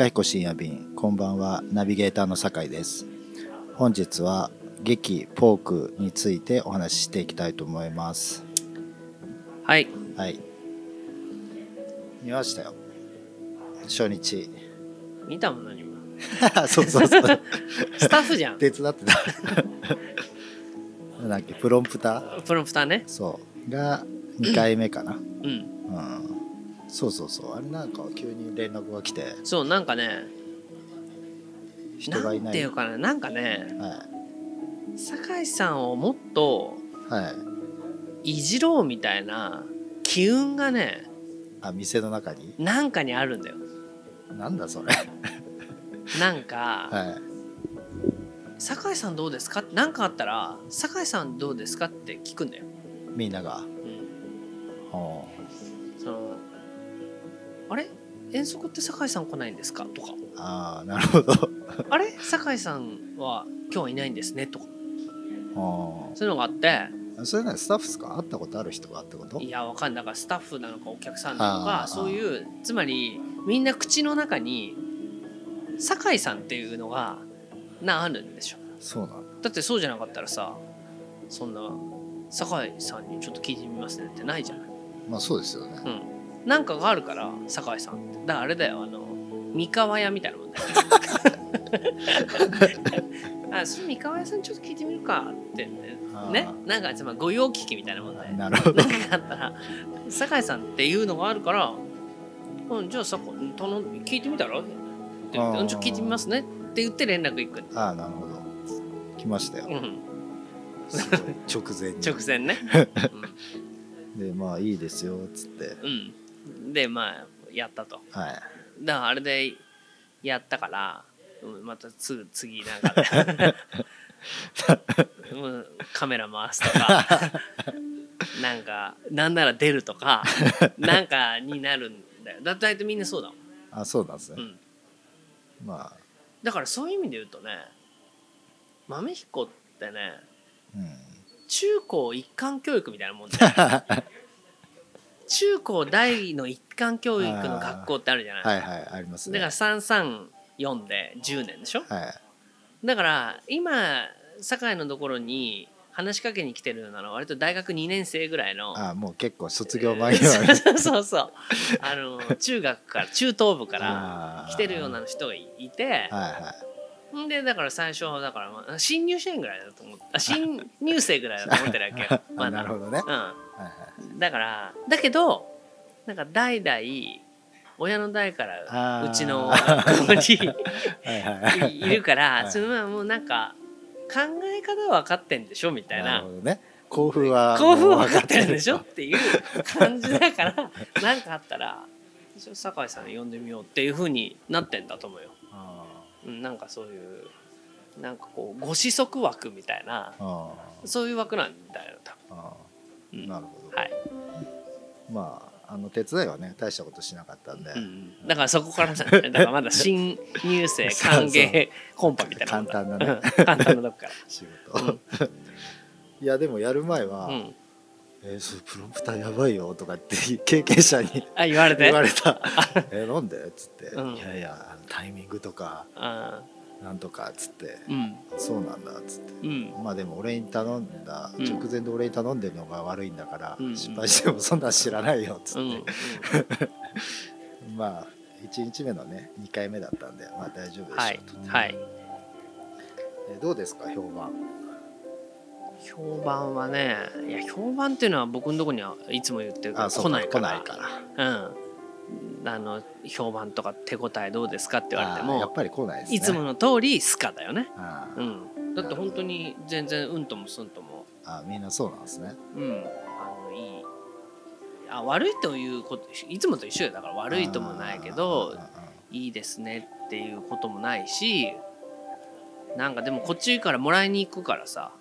いかひこ深夜便こんばんはナビゲーターの酒井です。本日は劇ポークについてお話ししていきたいと思います。はい。はい。見ましたよ。初日。見たもん何も そうそうそう。スタッフじゃん。手伝ってた。なんだっけプロンプター？プロンプターね。そう。が2回目かな。うん。うんそうそうそう。あれなんか急に連絡が来て。そうなんかね人がいない。んていうかななんかねは酒井さんをもっといはい。いじろうみたいな機運がねあ店の中に？なんかにあるんだよ。なんだそれ。なんかはい「酒井さんどうですか?」なんかあったら「酒井さんどうですか?」って聞くんだよ、みんなが？うん、ほそのあれ？遠足って酒井さん来ないんですか？とか。うああなるほど。あれ？酒井さんは今日はいないんですね？とか。ほそういうのがあって。うそれねスタッフですか会ったこと？ある人がってこと？いやわかんない。だからスタッフなのかお客さんなのかそういうつまりみんな口の中に酒井さんっていうのがなあるんでしょ。そうなんだ。だってそうじゃなかったらさそんな酒井さんにちょっと聞いてみますねってないじゃない。まあそうですよね。うんなんかがあるから酒井さんって。だからあれだよあの三河屋みたいなもんだよ。あそれ三河屋さんちょっと聞いてみるかってね。なんかつまり御用聞きみたいなもんだよ。なるほど。何かあったら。酒井さんっていうのがあるから「うん、じゃあさこ頼ん聞いてみたら?」って言ってちょっと聞いてみますね」って言って連絡行く、ああなるほど。来ましたよ。うん、直前に。直前ね、でまあいいですよっつって。うんうん、でまあやったと。はい。だからあれでやったから、うん、またすぐ次なんか。うんカメラ回すとか。なんかなんなら出るとかなんかになるんだよ。だ大体みんなそうだもん。あそうなんですね、うん。まあ。だからそういう意味で言うとね豆彦ってねうん。中高一貫教育みたいなもんだよ 中高大の一貫教育の学校ってあるじゃない、はい。はいありますね。だから334で10年でしょ。はい。だから今堺のところに話しかけに来てるのは割と大学2年生ぐらいのあもう結構卒業間際に。そうそう。そうあの中学から中等部から来てるような人がいてはいはい。んでだから最初はだからまあ新入社員ぐらいだと思ってあ新入生ぐらいだと思ってるわけよ。まあなるほどね、うん。はいはいだからだけどなんか代々親の代からうちの学校に はいるから、はい。そのまあもうなんか考え方は分かってんでしょみたいな。るほどね。甲府は興奮もうは分かってるでしょっていう感じだからなんかあったら酒井さん呼んでみようっていうふうになってんだと思うよ。なんかそういうなんかこうご子息枠みたいなそういう枠なんだよ多分、うん。ーなるほど、はい、まああの手伝いはね大したことしなかったんで、うん、だからそこからさだからまだ新入生歓迎 コンパみたいな簡単なね。うん。簡単なとこから。仕事、いやでもやる前は「うん、えーそれプロンプターやばいよ」とかって経験者にあ言われて？言われた「えーなんで?」っつって「うん。いやいやタイミングとかあなんとか」っつってーうん「そうなんだ」っつって。うん。まあでも俺に頼んだうん。直前で俺に頼んでるのが悪いんだから、うん。失敗してもそんなん知らないよっつって、うん。まあ1日目のね2回目だったんでまあ大丈夫でしょうと、はい。はい。えどうですか評判？評判はねいや評判っていうのは僕のところにはいつも言ってる来ないから。来ないから。うんあの評判とか手応えどうですかって言われてもやっぱり来ないですね。いつもの通りスカだよね。うん。だって本当に全然うんともすんとも。あみんなそうなんですね。うん。あのいい。あ悪いということいつもと一緒よ。だから悪いともないけどあいいですねっていうこともないしなんかでもこっちからもらいに行くからさ。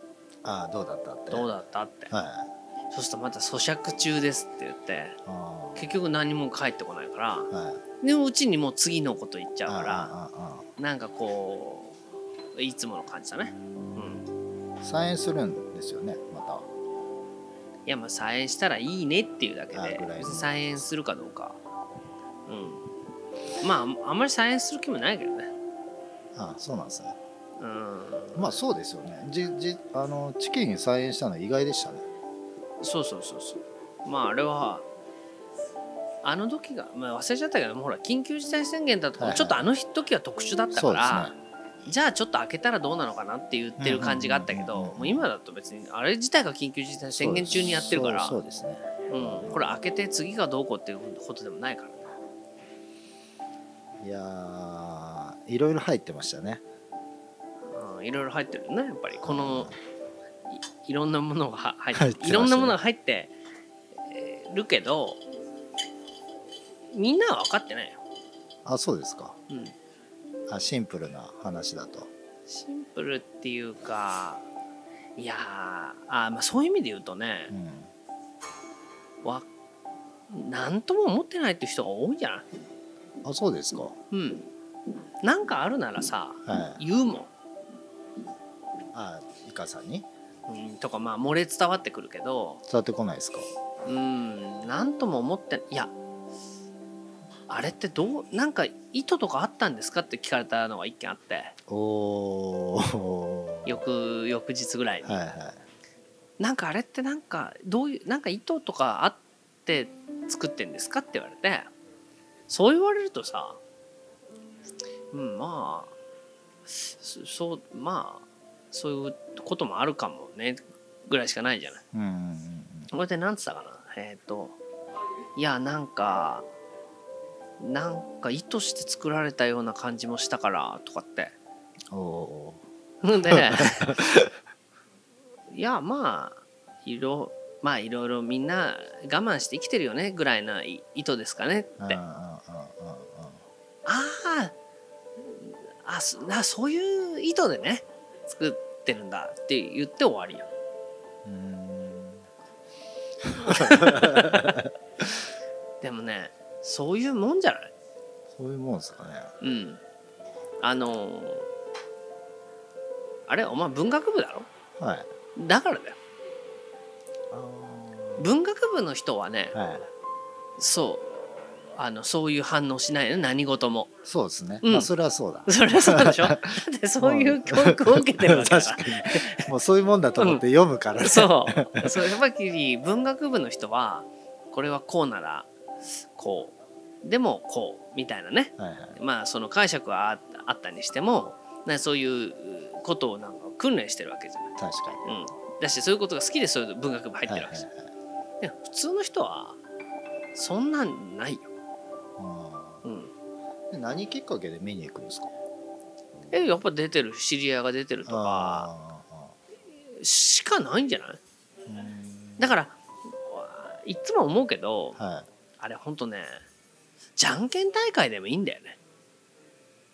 ーあーどうだったって？どうだったって。はい。そうするとまた咀嚼中ですって言って結局何も返ってこないからはい。でもうちにもう次のこと言っちゃうからなんかこういつもの感じだね、うん、再演するんですよねまた。いやまあ再演したらいいねっていうだけで再演するかどうか。うん。まああんまり再演する気もないけどね。あそうなんですね。うん。まあそうですよね。じじあのチキン再演したのは意外でしたね。そうそうそうそう。まああれはあの時が、まあ、忘れちゃったけどもほら緊急事態宣言だとか、はいはい。ちょっとあの時は特殊だったから、ね。じゃあちょっと開けたらどうなのかなって言ってる感じがあったけどもう今だと別にあれ自体が緊急事態宣言中にやってるからそうですね。うん、これ開けて次がどうこうっていうことでもないから。ねいやーいろいろ入ってましたね。うんいろいろ入ってるよねやっぱり。このいいろんなものがは入ってね。いろんなものが入ってえーるけどみんなは分かってないよ、あそうですか。うん、あシンプルな話だと。シンプルっていうかいやーあ、まあ、そういう意味で言うとねうん。わなんとも思ってないっていう人が多いんじゃない？あそうですか。うん。なんかあるならさはい。言うもん。あイカさんに？うん、とかまあ漏れ伝わってくるけど。伝わってこないですか？うんなんとも思っていやあれってどうなんか意図とかあったんですかって聞かれたのが一件あって。おお翌翌日ぐらいに、はいはい。なんかあれってなんかどういうなんか意図とかあって作ってんですかって言われて。そう言われるとさうんまあそそうまあそういうこともあるかもねぐらいしかないじゃない。うんうんうんこれで何つったかな。えっ、といやなんかなんか意図して作られたような感じもしたからとかって。おで いやまあいろまあいろいろみんな我慢して生きてるよねぐらいな意図ですかねって。あああそなそういう意図でね作ってるんだって言って終わりよ。うんうん。でもねそういうもんじゃない？そういうもんですかね。うん。あのーあれお前文学部だろ？はい。だからだよ。あ文学部の人はねーはい。そうあのそういう反応しない何事も。そうですね、うん。まあそれはそうだ。それはそうでしょ？だってそういう教育を受けてるわけだ確かに。もうそういうもんだと思って読むからね、そう。そうやっぱり文学部の人はこれはこうならこうでもこうみたいなね。はいはい。まあその解釈はああったにしてもねそういうことをなんか訓練してるわけじゃない。確かに。うん、だしそういうことが好きでそういう文学部入ってはいはいるわけはいじゃん、で普通の人はそんなんないよ。あうん、何きっかけで見に行くんですか？えやっぱ出てる知り合いが出てるとかあしかないんじゃない？だからいっつも思うけどはいあれほんとねじゃんけん大会でもいいんだよね。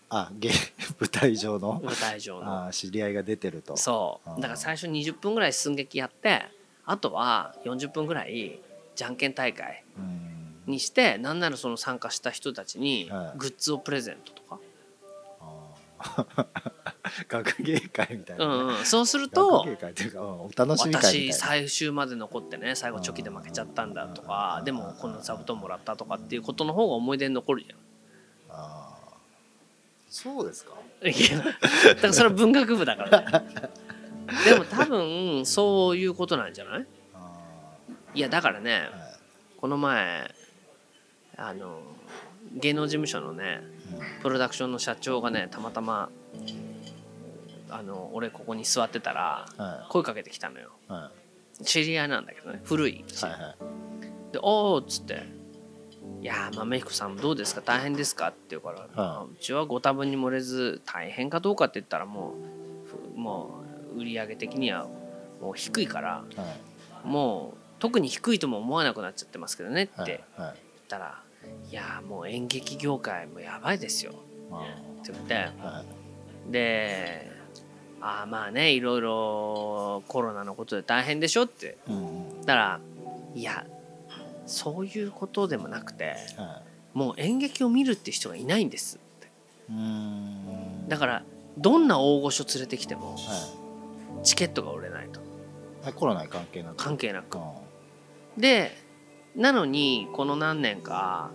あゲ 舞台上の？舞台上の。あー知り合いが出てると。そう。だから最初20分ぐらい寸劇やってあとは40分ぐらいじゃんけん大会うん。にしてなんならその参加した人たちにはい。グッズをプレゼントとか、学芸会みたいなね、うんうん、そうすると学芸会というかうんお楽し私最終まで残ってね最後チョキで負けちゃったんだとかでもこの座布団もらったとかっていうことの方が思い出に残るじゃん。あーそうですか？いやだからそれは文学部だからね。でも多分そういうことなんじゃない？あいやだからねーはい。この前あの芸能事務所のねプロダクションの社長がねたまたまあの俺ここに座ってたら声かけてきたのよ。い。は知り合いなんだけどね古いいはいはい。で「おーっつって「いやー豆彦さんどうですか？大変ですか?」って言うから、まあうちはご多分に漏れず大変かどうかって言ったらもうふもう売り上げ的にはもう低いからはい。もう特に低いとも思わなくなっちゃってますけどねってはい。言っはいたら「いやーもう演劇業界もやばいですよ」あ。って言ってで「ああまあねいろいろコロナのことで大変でしょ」って。うんうん。だからいやそういうことでもなくてはもう演劇を見るって人がいないんですって。だからどんな大御所連れてきてもはチケットが売れないと。あコロナに関係なく。関係なく。うん。でなのにこの何年か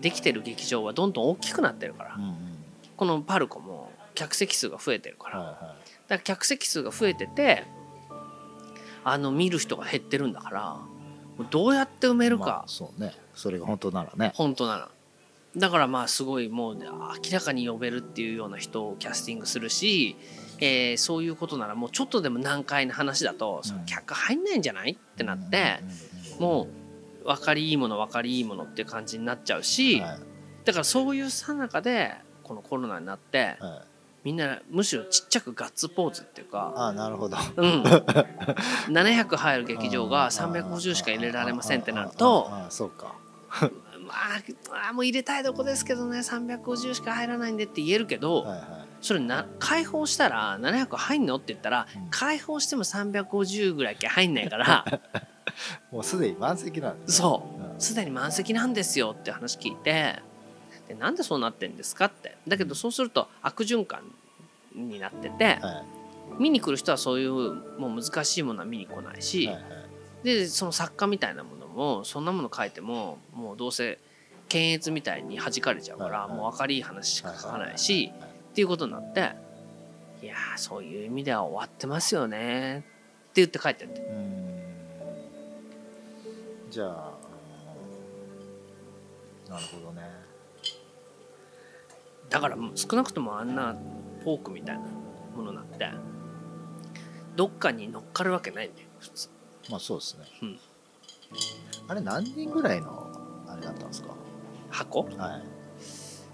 できてる劇場はどんどん大きくなってるから、うんうん。このパルコも客席数が増えてるから、はいはだから客席数が増えててあの見る人が減ってるんだからどうやって埋めいるか、まあそうね。それが本当ならね。本当なら。だからまあすごいもう明らかに呼べるっていうような人をキャスティングするし、えーそういうことならもうちょっとでも難解な話だと、その客入んないんじゃない？ってなって、もう分かりいいもの分かりいいものっていう感じになっちゃうし、はい。だからそういうさなかでこのコロナになってはい。みんなむしろちっちゃくガッツポーズっていうか、ああなるほど。うん、700入る劇場が350しか入れられませんってなるとそうかまあまあもう入れたいとこですけどね350しか入らないんでって言えるけど、はいはいそれな開放したら700入んのって言ったら、うん開放しても350ぐらい入んないから もうすでに満席なんですね。そう。うん。すでに満席なんですよって話聞いてでなんでそうなってんですかって。だけどそうすると悪循環になっててはい。見に来る人はそういうもう難しいものは見に来ないし、はいはい。でその作家みたいなものもそんなもの書いてももうどうせ検閲みたいに弾かれちゃうから、はいはい。もう分かりいい話しか書かないし、はいはいはいっていうことになっていやーそういう意味では終わってますよねって言って帰ってってじゃあうんなるほどね。だからもう少なくともあんなフォークみたいなものなんてどっかに乗っかるわけないんだよ普通。まあそうですね、うん。あれ何人ぐらいのあれだったんですか？箱？はい。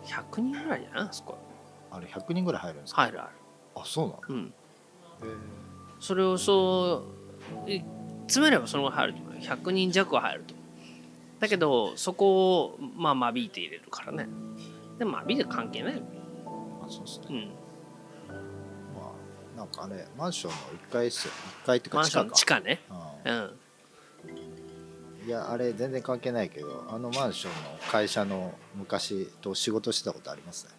100人ぐらいじゃない？あそこあれ100人ぐらい入るんですか、入るある。あそうなの？うん。それをそうい詰めればそのぐらい入る100人弱は入ると。だけどそこをまあ間引いて入れるからね。でも間引いて関係ない。よ、あそうですね。うん、まあなんかあれマンションの1階ですよ。1階ってかマンション地下か。地下ね。うん。うん。いやあれ全然関係ないけどあのマンションの会社の昔と仕事してたことありますね。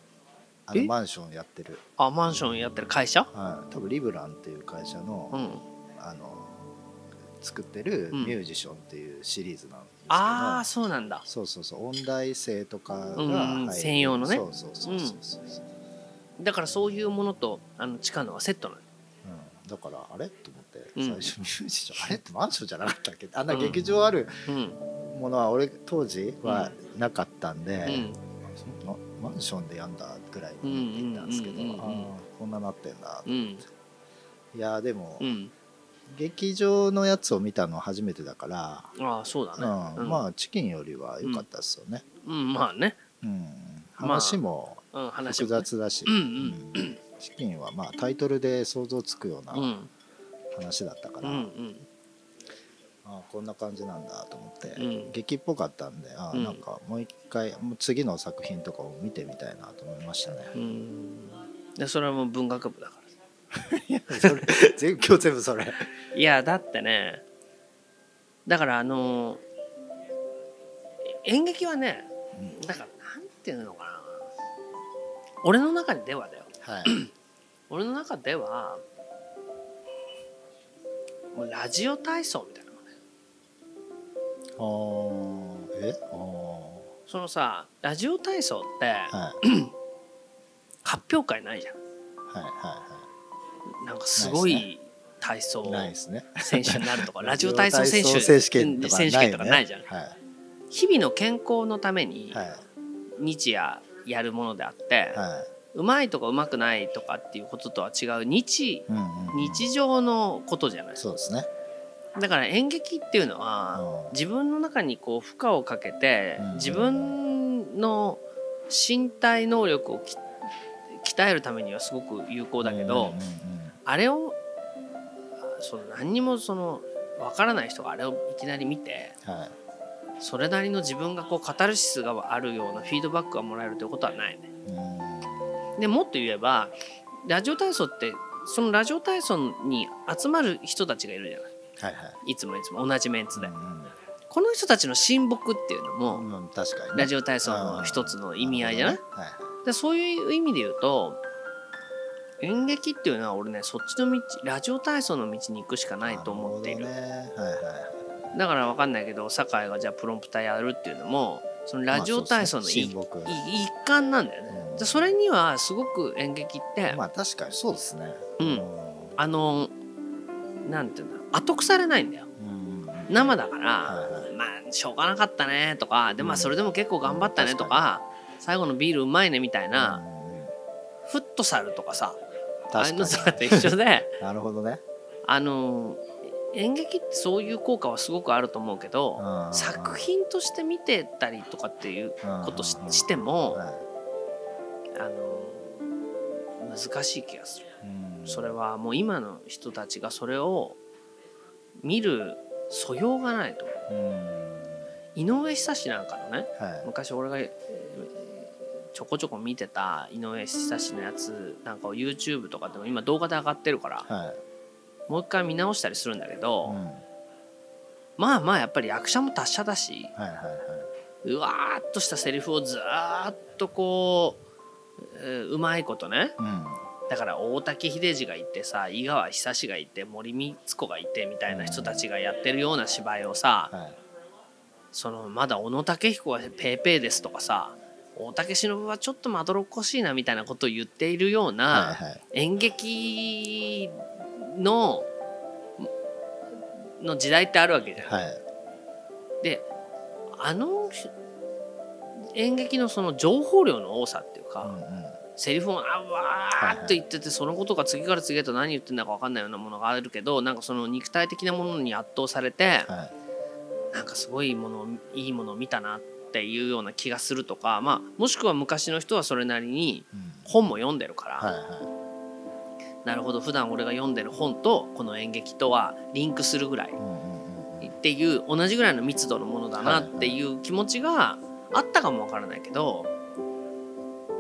あのえ？マンションやってる、あマンションやってる会社？はい、多分リブランっていう会社の,、うん。あの作ってるうん。ミュージションっていうシリーズなんですけど、ああそうなんだ。そうそうそう音大生とかがうんうん専用のね。そうそうそうそうそう、だからそういうものとあの地下のはセットなの。うん、だからあれ？と思ってうん。最初ミュージション、あれ？って。マンションじゃなかったっけあん。な劇場あるうん。ものは俺当時はなかったんで、マンションでやんだぐらいに思っていたんですけど、うんうんうんうんうんあーこんななってんだ、うん。いやでも、うん劇場のやつを見たの初めてだから、ああそうだね。うん。まあチキンよりは良かったですよね、うん。まあね。うん。まあ話もうん話複もね雑だし、うんうん。うん。チキンはまあタイトルで想像つくようなうん。話だったから、うんうん。あこんな感じなんだと思って、うん。劇っぽかったんであ、うん。なんかもう一回もう次の作品とかを見てみたいなと思いましたね。うん。でそれはもう文学部だか らそれ全今日全部それ。いやだってねだからあの演劇はねだからなんていうのかな。俺の中ではだよ。はい。俺の中ではもうラジオ体操みたいなのねあー。え？あー。そのさラジオ体操ってはい。発表会ないじゃん。はいはなんかすごい体操。選手になるとか ラジオ体操選手選手権とか選手権とかないじゃん。はい。日々の健康のためにはい。日夜やるものであって、はい。うまいとかうまくないとかっていうこととは違う日日常のことじゃない。そうですね。だから演劇っていうのはうん。自分の中にこう負荷をかけてうん自分の身体能力をき鍛えるためにはすごく有効だけど、うんあれをその何にもその分からない人があれをいきなり見てはい。それなりの自分がこうカタルシスがあるようなフィードバックがもらえるということはないね。うんでもっと言えばラジオ体操ってそのラジオ体操に集まる人たちがいるじゃないはいはい。いつもいつも同じメンツで、うんこの人たちの親睦っていうのも、うんうん確かにね。ラジオ体操の一つの意味合いじゃない？なるほどねでそういう意味で言うと演劇っていうのは俺ねそっちの道ラジオ体操の道に行くしかないと思っている。ね。はいはいだから分かんないけど酒井がじゃあプロンプターやるっていうのもそのラジオ体操のいまあねい一環なんだよね、うん。でそれにはすごく演劇って、まあ確かにそうですね。うん。あのなんていうんだ後腐れないんだよ。うんうん生だから、はいはい。まあしょうがなかったねとかでまあそれでも結構頑張ったねとか,、最後のビールうまいねみたいな、うんうんフットサルとかさああいうと一緒でに なるほどね。あの演劇ってそういう効果はすごくあると思うけど、うん。作品として見てたりとかっていうことししても、はいあの難しい気がする。うん。それはもう今の人たちがそれを見る素養がないと。思ううん。井上久志なんかのねはい。昔俺がえーちょこちょこ見てた井上久志のやつなんかを YouTube とかでも今動画で上がってるからはい。もう一回見直したりするんだけうど、ん。はいまあまあやっぱり役者も達者だしはいはうわーっとしたセリフをずーっとこう、えーうまいことねいうん。だから大竹秀治がいてさ井川久志がいて森光子がいてみたいな人たちがやってるような芝居をさはい。そのまだ小野武彦がペーペーですとかさ大竹しのぶはちょっとまどろっこしいなみたいなことを言っているようはいなはい。演劇のの時代ってあるわけじゃん。はい。であの演劇のその情報量の多さっていうか、うんうん。セリフをあわーっと言っててそのことが次から次へと何言ってんだか分かんないようなものがあるけどなんかその肉体的なものに圧倒されてはい。なんかすごいものをいいものを見たなっていうような気がするとか、まあ、もしくは昔の人はそれなりにうん。本も読んでるから、はいはなるほど普段俺が読んでる本とこの演劇とはリンクするぐらいっていう同じぐらいの密度のものだなっていう気持ちがあったかもわからないけど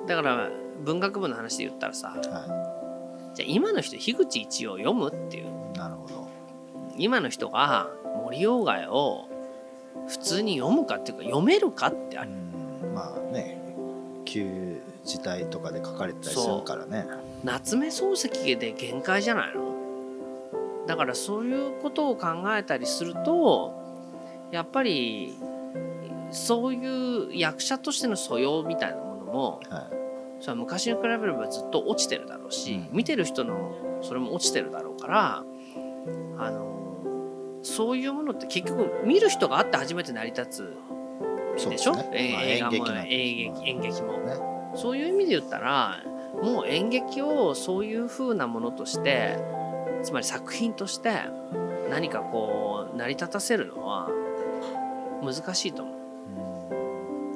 だから文学部の話で言ったらさはじゃあ今の人樋口一葉を読むっていう。いなるほど。今の人が森鴎外を普通に読むかっていうか読めるかってあうるんまあね旧時代とかで書かれてたりするからね。夏目漱石で限界じゃないの？だからそういうことを考えたりするとやっぱりそういう役者としての素養みたいなものもはそれは昔に比べればずっと落ちてるだろうし、うん。見てる人のそれも落ちてるだろうからあのそういうものって結局見る人があって初めて成り立つでしょ、ね。映画も演劇演て劇演劇も、ねそういう意味で言ったらもう演劇をそういう風なものとしてつまり作品として何かこう成り立たせるのは難しいと思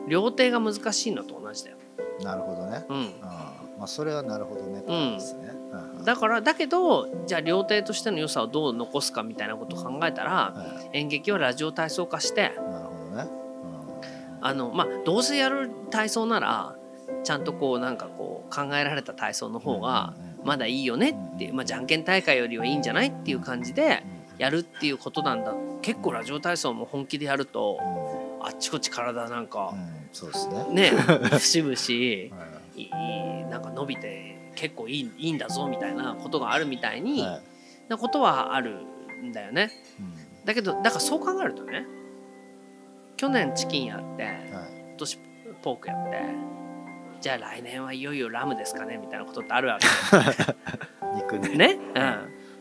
う。料亭が難しいのと同じだよ、うんなるほどね。うん、うんまあそれはなるほどねってことですね。うんだからだけどじゃあ料亭としての良さをどう残すかみたいなことを考えたらは演劇はラジオ体操化していなるほどね。あのまあどうせやる体操ならちゃんとこうなんかこう考えられた体操の方がうんうんうん。まだいいよねっていう、まあ、じゃんけん大会よりはいいんじゃないっていう感じでやるっていうことなんだ。結構ラジオ体操も本気でやるとうん。あっちこっち体なんかうん。そうですね。ね 節々はい。いいなんか伸びて結構いいいいんだぞみたいなことがあるみたいにはい。なことはあるんだよね。うん。だけどだからそう考えるとね去年チキンやってはい。今年ポークやってじゃあ来年はいよいよラムですかねみたいなことってあるわ 肉ね。けね？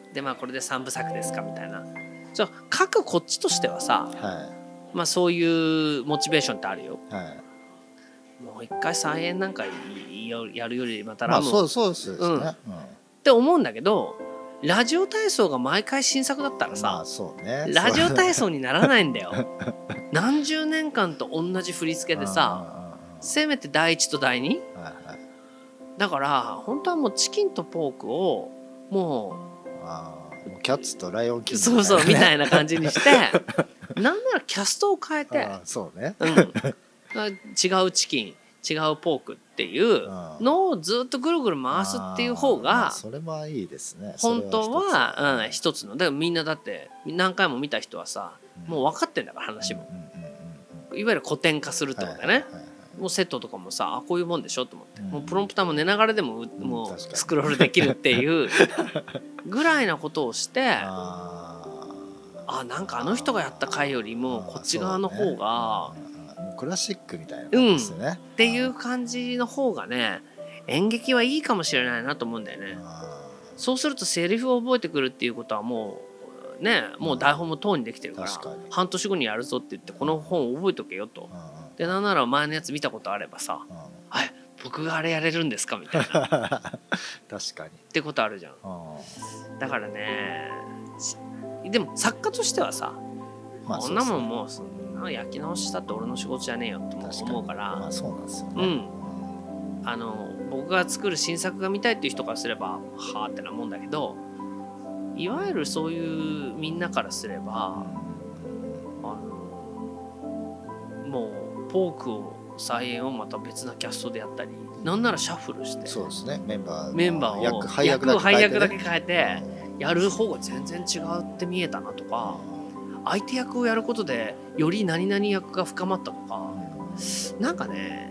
うん、でまあこれで3部作ですかみたいな。じゃあ各こっちとしてはさ、はまあ、そういうモチベーションってあるよ。いはいもう一回再演なんかやるよりまたまあラムそうそうですね。うん。って思うんだけどラジオ体操が毎回新作だったらまさあ、そうね。ラジオ体操にならないんだよ。何十年間と同じ振り付けでさせめて第一と第二？うんうんうんはいはい。だから本当はもうチキンとポークをもうキャッツとライオンキングうそうそうみたいなな感じにして なんならキャストを変えて、そうね。うん、違うチキン違うポークっていうのをずっとぐるぐる回すっていう方がそれもいいですね。本当はうん一つの。だからみんなだって何回も見た人はさもう分かってんだから話も。いわゆる古典化するってことだよね。もうセットとかもさあこういうもんでしょと思って、うん。もうプロンプターも寝ながらでもうもうスクロールできるっていうぐらいなことをして ああなんかあの人がやった回よりもこっち側の方がクラシックみたいな感じですよね、っていう感じの方がね演劇はいいかもしれないなと思うんだよね。そうするとセリフを覚えてくるっていうことはもうねもう台本も等にできてるから半年後にやるぞって言ってこの本を覚えとけよと。でなんなら前のやつ見たことあればさうん。うん「あ僕があれやれるんですか?」みたいな。っ 確かに、てことあるじゃん。うん。だからねしでも作家としてはさまあこんなもんうもうそんな焼き直ししたって俺の仕事じゃねえよともですね思うから、まあそうなんですよね、うん。あの僕が作る新作が見たいっていう人からすればはあってなもんだけどいわゆるそういうみんなからすればあのもうポークを再演をまた別なキャストでやったりなんならシャッフルしてそうですね。メンバーのメンバーを役配役だけ配変えてね。役だけ変えてやる方が全然違うって見えたなとか相手役をやることでより何々役が深まったとか。なんかね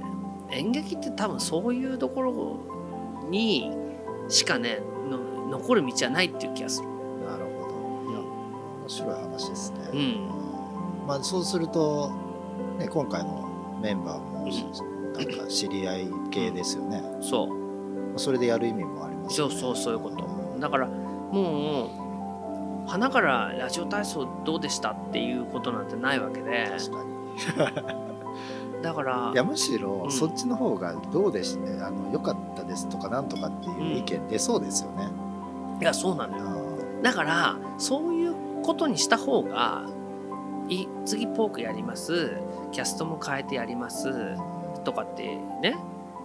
演劇って多分そういうところにしかねの残る道はないっていう気がする。なるほど。いや面白い話ですね、うん。まあそうすると、ね、今回のメンバーもなんか知り合い系ですよね、そう。それでやる意味もありますよね。そうそうそういうこと。だからもう花からラジオ体操どうでしたっていうことなんてないわけで。確かに。だからいやむしろうん。そっちの方がどうでしたねあの良かったですとかなんとかっていう意見出そうですよね、いやそうなのよ。うんだからそういうことにした方がい次ポークやります。キャストも変えてやります。とかってね。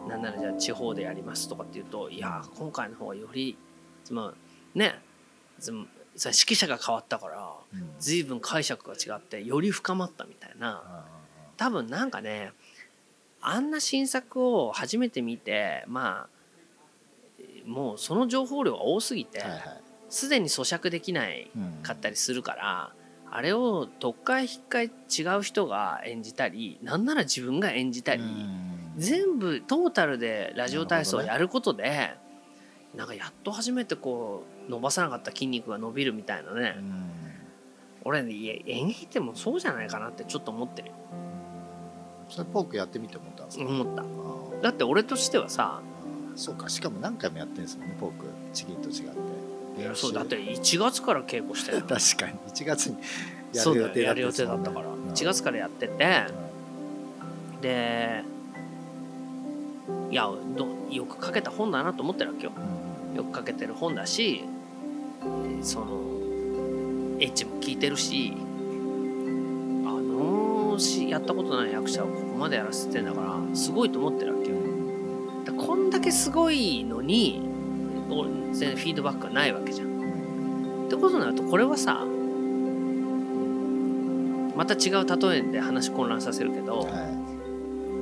なんならじゃあ地方でやりますとかっていうといや今回の方がよりそのね指揮者が変わったからうん。随分解釈が違ってより深まったみたいな。多分なんかねあんな新作を初めて見てまあもうその情報量が多すぎてすでに咀嚼できないうんかったりするからあれをどっかへ引っかえ違う人が演じたりなんなら自分が演じたり、うん。全部トータルでラジオ体操をやることでなんかやっと初めてこう伸ばさなかった筋肉が伸びるみたいなね、うん。俺ねいや演劇ってもうそうじゃないかなってちょっと思ってるよ。それポークやってみて思ったんですか、思った。だって俺としてはさそうかしかも何回もやってるんですもんねポーク。チキンと違って。練習そうだって1月から稽古してる確かに。1月にやる予定だっただよやる予定だったから。うん。1月からやってて。でいやどよく書けた本だなと思ってるわけよ。うんよく書けてる本だしそのエッジも効いてるしあのしやったことない役者をここまでやらせてんだからすごいと思ってるわけよ。でこんだけすごいのに俺全然フィードバックがないわけじゃん。ってことになるとこれはさまた違う例えで話混乱させるけどは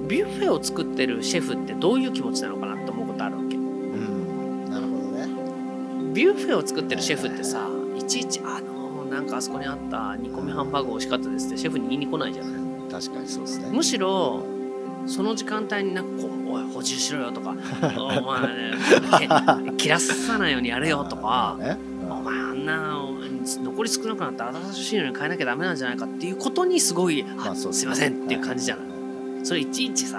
ビュッフェを作ってるシェフってどういう気持ちなのかなビュッフェを作ってるシェフってさいちいちあのなんかあそこにあった煮込みハンバーグ美味しかったですってシェフに言いに来ないじゃない？うん確かにそうですね。むしろその時間帯になんかこう「おい補充しろよ」とか「お前、ね、切らさないようにやれよ」とかね「お前あんな残り少なくなった新しいのに変えなきゃダメなんじゃないか」っていうことにすごい「あまあそうですすいません」っていう感じじゃない？いそれいちいちさ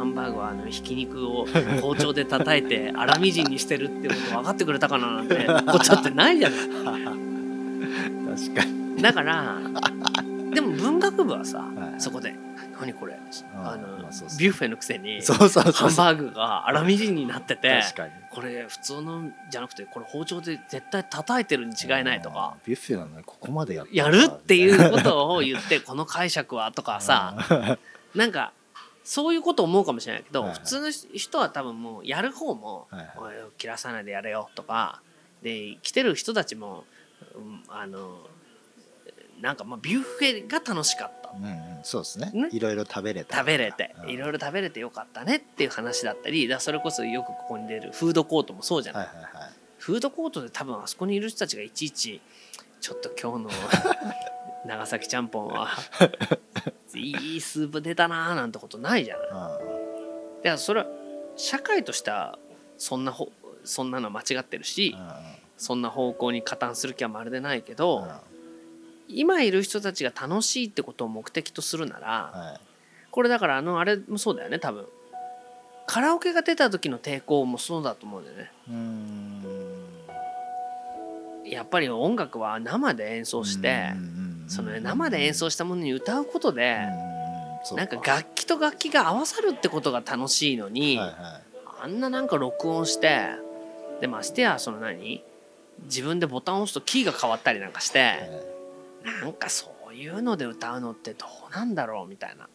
ハンバーグはあのひき肉を包丁で叩いて 粗みじんにしてるってこと分かってくれたかななんてことってないじゃない確かに。だから でも文学部はさはい。そこで「何これ？あのまあそうそうビュッフェのくせにハンバーグが粗みじんになっててこれ普通のじゃなくてこれ包丁で絶対叩いてるに違いないとかビュッフェなのにここまでややるっていううことを言ってこの解釈はとかさなんかそういうこと思うかもしれないけどはいはい。普通の人は多分もうやる方もはいはい「おい切らさないでやれよ」とかで来てる人たちもうんあのなんかまあビュッフェが楽しかった。うんうん。そうですね。ね。いろいろ食べれた。食べれてうん。いろいろ食べれてよかったねっていう話だったりだそれこそよくここに出るフードコートもそうじゃない、はいはいはい。フードコートで多分あそこにいる人たちがいちいちちょっと今日の 長崎ちゃんぽんはいいスープ出たなーなんてことないじゃないうん。からそれは社会としてはそんなほそんなのは間違ってるしうん。そんな方向に加担する気はまるでないけど、うん。今いる人たちが楽しいってことを目的とするなら、はい。これだからあのあれもそうだよね多分。カラオケが出た時の抵抗もそうだと思うんだよね。うーん。やっぱり音楽は生で演奏して、そのね生で演奏したものに歌うことで、なんか楽器と楽器が合わさるってことが楽しいのに、はいはい。あんななんか録音してでましてやその何？自分でボタンを押すとキーが変わったりなんかして、はいなんかそういうので歌うのってどうなんだろうみたいな。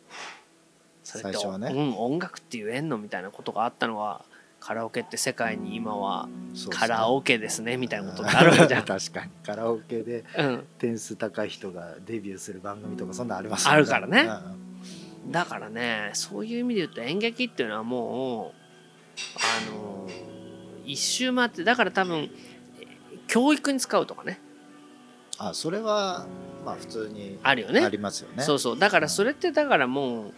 それってね。うん、音楽って言えんのみたいなことがあったのはカラオケって世界に今はカラオケですねみたいなことってあるじゃん。確かに。カラオケでうん、点数高い人がデビューする番組とかそんなありますよあるからね。うんだからねそういう意味で言うと演劇っていうのはもうあの一周回ってだから多分教育に使うとかね。あそれはまあ普通にあるよね。ありますよね。そうそう。だからそれってだからもう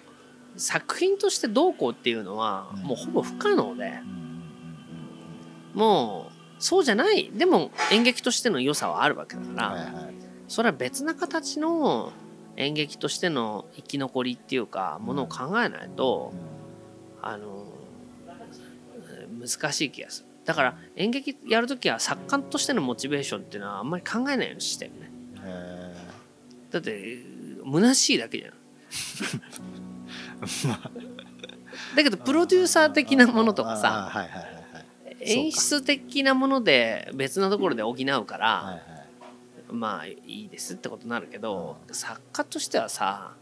作品としてどうこうっていうのはうん。もうほぼ不可能で。もうそうじゃない。でも演劇としての良さはあるわけだかうんらそれは別な形の演劇としての生き残りっていうかものを考えないとあの難しい気がする。だから演劇やるときは作家としてのモチベーションっていうのはあんまり考えないようにしてるね。だって虚しいだけじゃん だけどプロデューサー的なものとかあさ演出的なもので別なところで補うから、まあいいですってことになるけど、作家としてはさ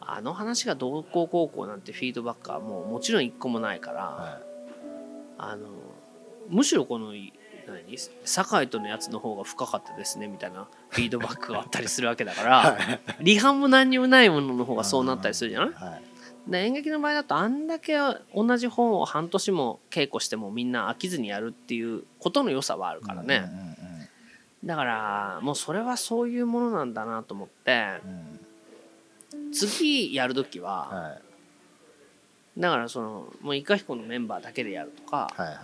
あの話がどうこうこうこうなんてフィードバックはもうもちろん一個もないから、はあのむしろこの何？酒井とのやつの方が深かったですねみたいなフィードバックがあったりするわけだから、はい。離反も何にもないものの方がそうなったりするじゃない？はい。で演劇の場合だとあんだけ同じ本を半年も稽古してもみんな飽きずにやるっていうことの良さはあるからね、だからもうそれはそういうものなんだなと思ってうんうん。次やる時ははい。だからそのもうイカヒコのメンバーだけでやるとかはいはい。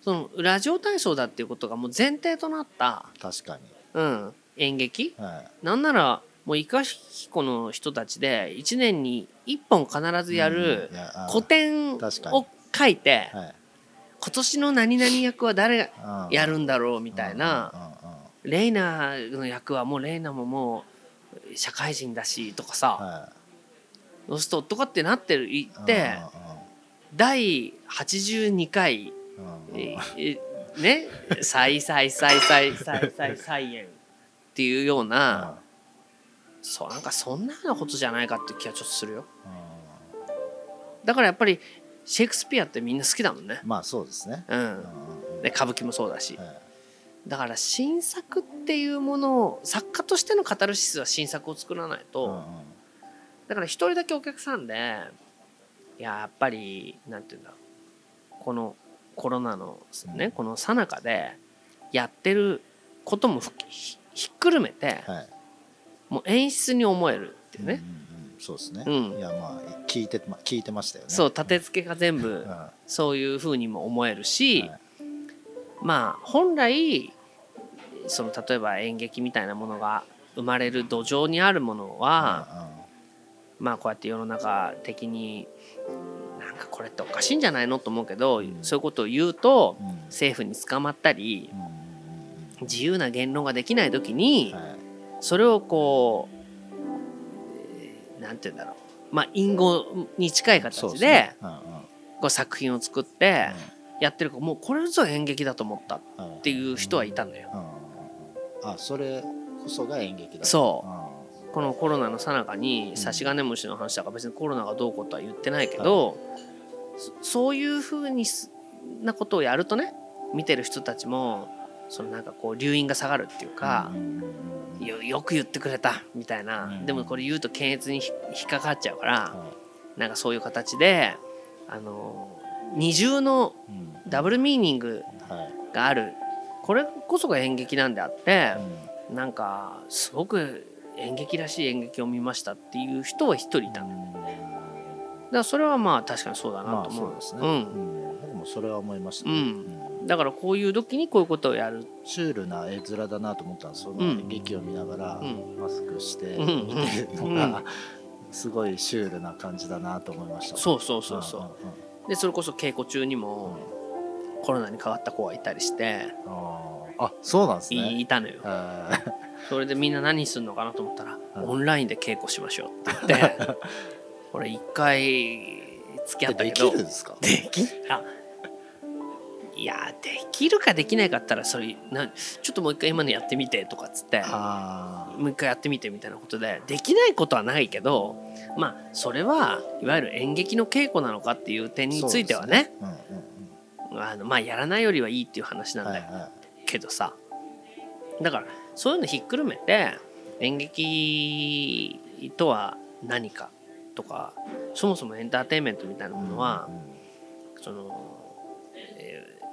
そのラジオ体操だっていうことがもう前提となった、確かに。うん、演劇？はい。なんならもうイカヒコの人たちで1年に1本必ずやる古典を書いてはい。今年の何々役は誰がうん。やるんだろうみたいな。レイナの役はもうレイナももう社会人だしとかさ。はそうするととかってなってる言いって第82回ね？再再再再再再再演っていうようなそうなんかそんなようなことじゃないかって気がちょっとするよ。だからやっぱりシェイクスピアってみんな好きだもんね。まあそうですね。ううんで歌舞伎もそうだし。はいだから新作っていうものを作家としてのカタルシスは新作を作らないと、だから一人だけお客さんでいややっぱりなんていうんだろう。このコロナのね、うん。この最中でやってることもふひひっくるめてはい。もう演出に思えるっていうね、うんうんうんそうですね。うん。いやまあ聞いてま聞いてましたよね。そう立て付けが全部うん。はそういうふうにも思えるし、い。まあ本来その例えば演劇みたいなものが生まれる土壌にあるものは、まあこうやって世の中的になんかこれっておかしいんじゃないのと思うけど、ん。そういうことを言うとうん。うん政府に捕まったりうんうんうん自由な言論ができない時にはい。それをこうえーなんて言うんだろう。まあ隠語に近い形でこう作品を作ってやってるからもうこれぞ演劇だと思ったっうんていう人はいたのよ。うん。うんうんあそれこそが演劇だそう。このコロナの最中に差し金虫の話だから別にコロナがどうこうとは言ってないけど、そそういうふうにすなことをやるとね見てる人たちもそのなんかこう留飲が下がるっていうかよよく言ってくれたみたいな、うんでもこれ言うと検閲にひ引っかかっちゃうから、はなんかそういう形であの二重のダブルミーニングはい。がある。これこそが演劇なんであってう、ん。なんかすごく演劇らしい演劇を見ましたっていう人は一人いた。のよからそれはまあ確かにそうだなまあと思う,、そうですね、ううん。ん僕もそれは思いました、うん。うんだからこういう時にこういうことをやる。シュールな絵面だなと思ったんですそのうん劇を見ながらうん。マスクしてうん。見てるのうん。がすごいシュールな感じだなと思いました。そうそうそうそう、んんうん。でそれこそ稽古中にもコロナにかかった子がいたりして、あそうなんですいね。いたのよ。はそれでみんな何するのかなと思ったら、うん。オンラインで稽古しましょうって言って 俺一回付き合ったけできどるんですか？でき？あいやできるかできないかったらそれなちょっともう一回今のやってみてとかっつってあもう一回やってみてみたいなことでできないことはないけどまあそれはいわゆる演劇の稽古なのかっていう点についてはねーうんうんうん。あのまあやらないよりはいいっていう話なんだよ、はいはけどさだからそういうのひっくるめて演劇とは何かとかそもそもエンターテインメントみたいないものは、うんうんその、えー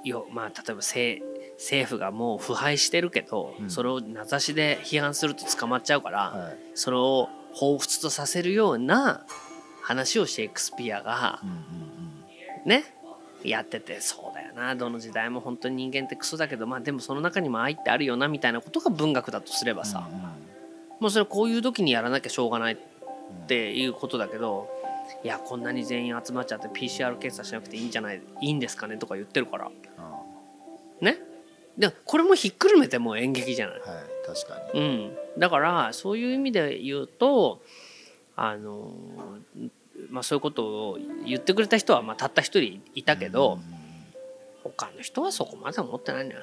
よまあ例えば政政府がもう腐敗してるけど、うん。それを名指しで批判すると捕まっちゃうから、はい。それを彷彿とさせるような話をシェイクスピアがうんうんねやっててそうだよなどの時代も本当に人間ってクソだけどまあでもその中にも愛ってあるよなみたいなことが文学だとすればさ、うんうん。もうそれこういう時にやらなきゃしょうがないっていうことだけどいやこんなに全員集まっちゃって PCR 検査しなくていいんじゃないいいんですかねとか言ってるから。あね。でこれもひっくるめてもう演劇じゃない。ーはい確かに。うん、だからそういう意味で言うとあのまあそういうことを言ってくれた人はまあたった一人いたけど、他の人はそこまで思ってないんだよ、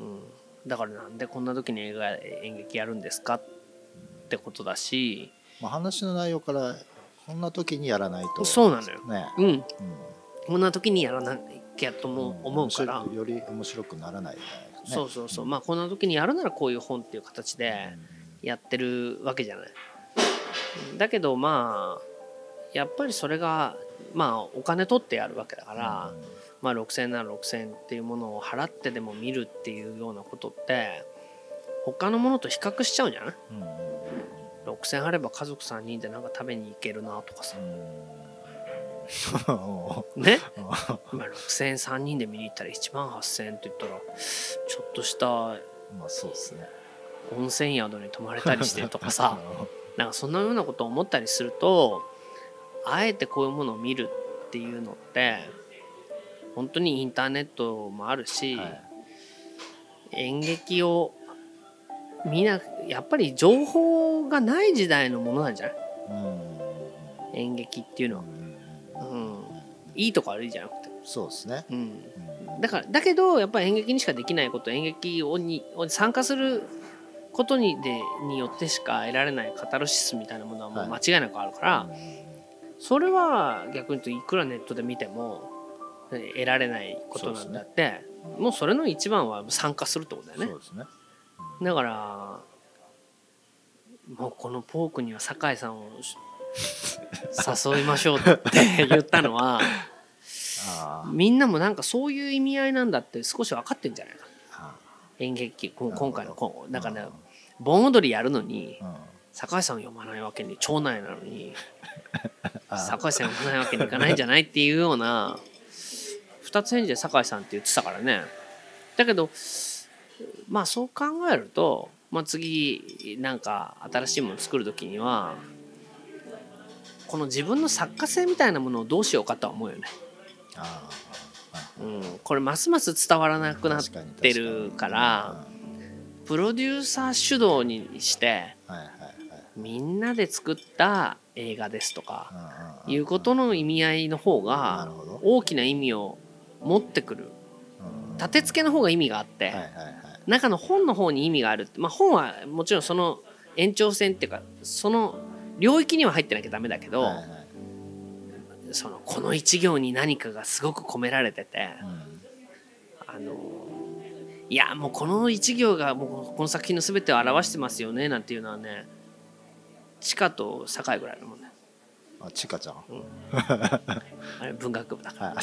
うん、だからなんでこんな時に映画演劇やるんですか？ってことだし。まあ話の内容からこんな時にやらないと。そうなのよ、ね。うん、うん。こんな時にやらなきゃとも思うから、より面白くならないね。そうそうそう。まあこんな時にやるならこういう本っていう形でやってるわけじゃない。だけどまあやっぱりそれがまあお金取ってやるわけだから、まあ、6,000なら6,000っていうものを払ってでも見るっていうようなことって他のものと比較しちゃうんじゃない？うん ?6,000 あれば家族3人でなんか食べに行けるなとかさ。うん ね？今6,000 3人で見に行ったら1万8,000って言ったらちょっとしたまあそうですね。温泉宿に泊まれたりしてとかさ。なんかそんなようなことを思ったりするとあえてこういうものを見るっていうのって本当にインターネットもあるし、はい。演劇を見なやっぱり情報がない時代のものなんじゃない？うん。演劇っていうのは、いいとか悪いじゃなくて、そうですね。うん、うんだからだけどやっぱり演劇にしかできないこと演劇をにを参加することにでによってしか得られないカタルシスみたいなものはもう間違いなくあるから、それは逆に言うといくらネットで見てもえ得られないことなんだって、もうそれの一番は参加するってことだよね。そうですね。だからもうこのポークには酒井さんを誘いましょうって言ったのは みんなもなんかそういう意味合いなんだって少し分かってんじゃないか。あ演劇こ今回のこうだからねうん盆踊りやるのにーうん。酒井さんを読まないわけに町内なのに あー。酒井さん読まないわけにいかないんじゃないっていうような二つ返事で酒井さんって言ってたからね。だけどまあそう考えると、まあ、次なんか新しいもの作る時にはこの自分の作家性みたいなものをどうしようかとは思うよね。あうん、これますます伝わらなくなってるからプロデューサー主導にしてはいはいはい。みんなで作った映画ですとかいうことの意味合いの方なが大きな意味を持ってくる。うん立て付けの方が意味があってはいはいはい。中の本の方に意味があるまあ本はもちろんその延長線っていうかその領域には入ってなきゃダメだけど、はいはい。そのこの一行に何かがすごく込められててうん。あのいやもうこの一行がもうこの作品の全てを表してますよねなんていうのはね地下と堺ぐらいのもんねあちかちゃん？あれ文学部だから